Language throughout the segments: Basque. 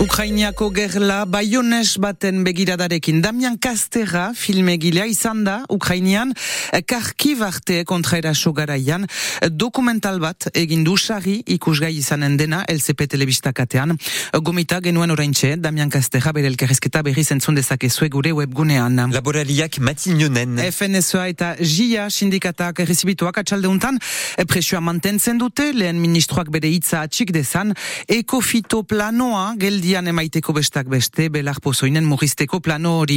Ukrainiako gerla baiones baten begiradarekin. Damian Kastera filmegilea izan da Ukrainian Karkiv arte kontraeraso garaian. Dokumental bat egin du sari ikusgai izanen dena LCP telebistakatean gomita genuen oraintxe Damian Kastera bere elkarrezketa berri zentzun dezakezue gure webgunean. Laborariak matinionen FNSA eta JIA sindikatak errezibituak atxaldeuntan presioa mantentzen dute lehen ministroak bere hitza atxik dezan. Ekofito planoa geldi Aldian emaiteko bestak beste, belar pozoinen murrizteko plano hori.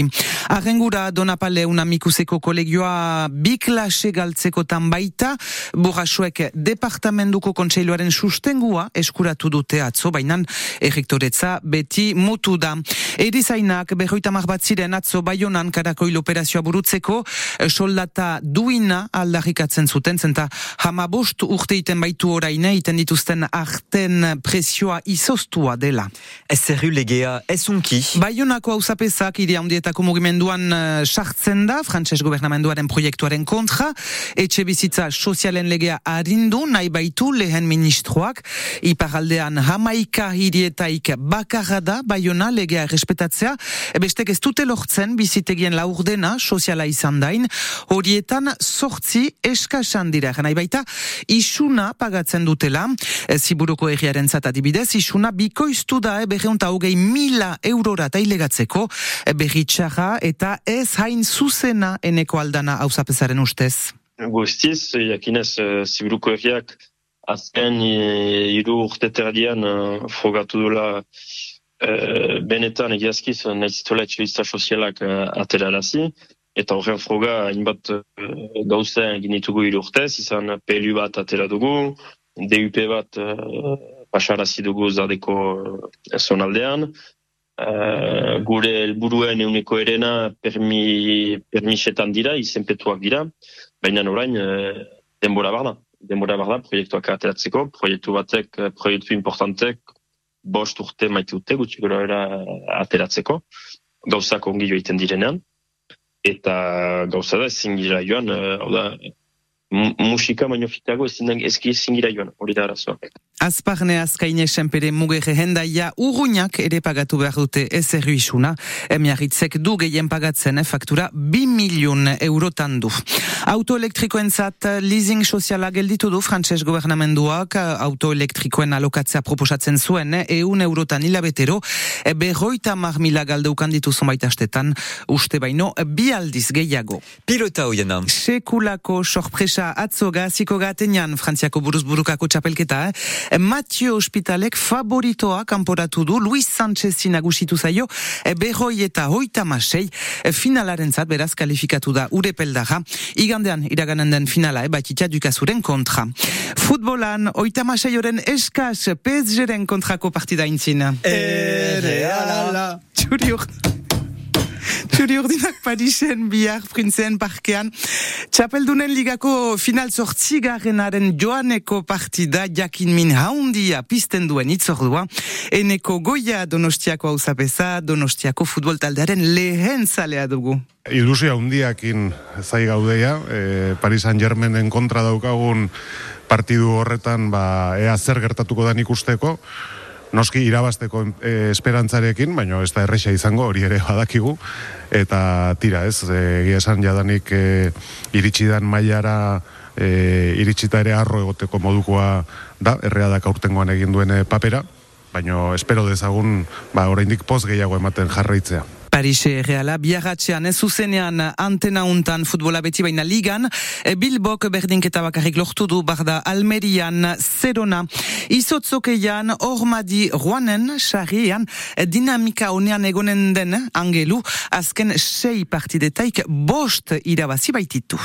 Arrengura Donapale unamikuseko kolegioa bi klase galtzeko baita, burrasuek departamentuko kontseiloaren sustengua eskuratu dute atzo, bainan errektoretza beti mutu da. Erizainak berroita bat ziren atzo baionan karakoil operazioa burutzeko, soldata duina aldarrikatzen zuten, zenta hamabost urteiten baitu oraine, iten dituzten arten presioa izostua dela. Zerru legea esunki. Baionako hau zapezak iri handietako mugimenduan uh, sartzen da, frantses gobernamenduaren proiektuaren kontra, etxe bizitza sozialen legea harindu, nahi baitu lehen ministroak, iparaldean hamaika hirietaik bakarra da, baiona legea respetatzea, bestek ez dute lortzen bizitegien laurdena soziala izan dain, horietan sortzi eskasan dira, nahi baita, isuna pagatzen dutela, ziburuko egiaren zatadibidez, isuna bikoiztu da, e, eta hogei mila eurora tailegatzeko berritxarra eta ez hain zuzena eneko aldana hausapezaren ustez. Guztiz, jakinez, uh, ziburuko erriak azken hiru uh, urte terdian uh, frogatu dula uh, benetan egiazkiz nahizitola etxelista sozialak uh, aterarazi, eta horren froga hainbat uh, gauza egin ditugu hiru urtez, izan PLU bat atera dugu, DUP bat pasarazi dugu zadeko uh, zonaldean. Uh, gure helburuen euneko erena permi, permisetan dira, izenpetuak dira, baina orain uh, denbora barda. Denbora barda proiektuak ateratzeko, proiektu batek, proiektu importantek, bost urte maite dute, gutxi gero era ateratzeko, gauzak ongi joiten direnean, eta gauza da ezin gira joan, uh, da, musika baino fitago ezin ezin gira joan, hori da arazoa. Azparne azkaine senpere mugere hendaia urruñak ere pagatu behar dute ez isuna. Emiarritzek du gehien pagatzen eh, faktura 2 milion eurotan du. Autoelektrikoen zat leasing soziala gelditu du frantses gobernamenduak autoelektrikoen alokatzea proposatzen zuen eun eurotan hilabetero berroita mar mila galdeukan ditu zonbait astetan uste baino bi aldiz gehiago. Pilota hoienan. Sekulako sorpresa atzoga ziko gatenean frantziako buruzburukako txapelketa eh? Mathieu Hospitalek favoritoa kanporatu du Luis Sánchez nagusitu zaio berroi eta hoita masei finalaren zat beraz kalifikatu da urepeldaga igandean iraganen den finala ebatitia dukazuren kontra. Futbolan oita masei oren eskaz PSG-ren kontrako partida intzina Ere ala Txuriok Txuri urdinak Parisen, bihar, printzen parkean. Txapeldunen ligako final sortzigarrenaren joaneko partida jakin min haundia pisten duen itzordua. Eneko goia donostiako hau zapesa, donostiako futbol taldearen lehen zalea dugu. Ilusia hundiakin zai gaudeia, e, Paris Saint Germainen kontra daukagun partidu horretan ba, ea zer gertatuko da ikusteko noski irabasteko e, esperantzarekin, baina ez da erresa izango hori ere badakigu, eta tira ez, egia esan jadanik e, iritsidan mailara e, iritsita ere arro egoteko modukoa da, erreadak aurtengoan egin duen papera, baina espero dezagun ba, oraindik poz gehiago ematen jarraitzea. Parise Reala, biarratxean, ez zuzenean antena untan futbola beti baina ligan, e, Bilbok berdinketa bakarrik lortu du barda Almerian, Zerona, izotzokeian, ormadi ruanen, xarrian, e, dinamika honean egonen den, angelu, azken sei partidetaik bost irabazi baititu.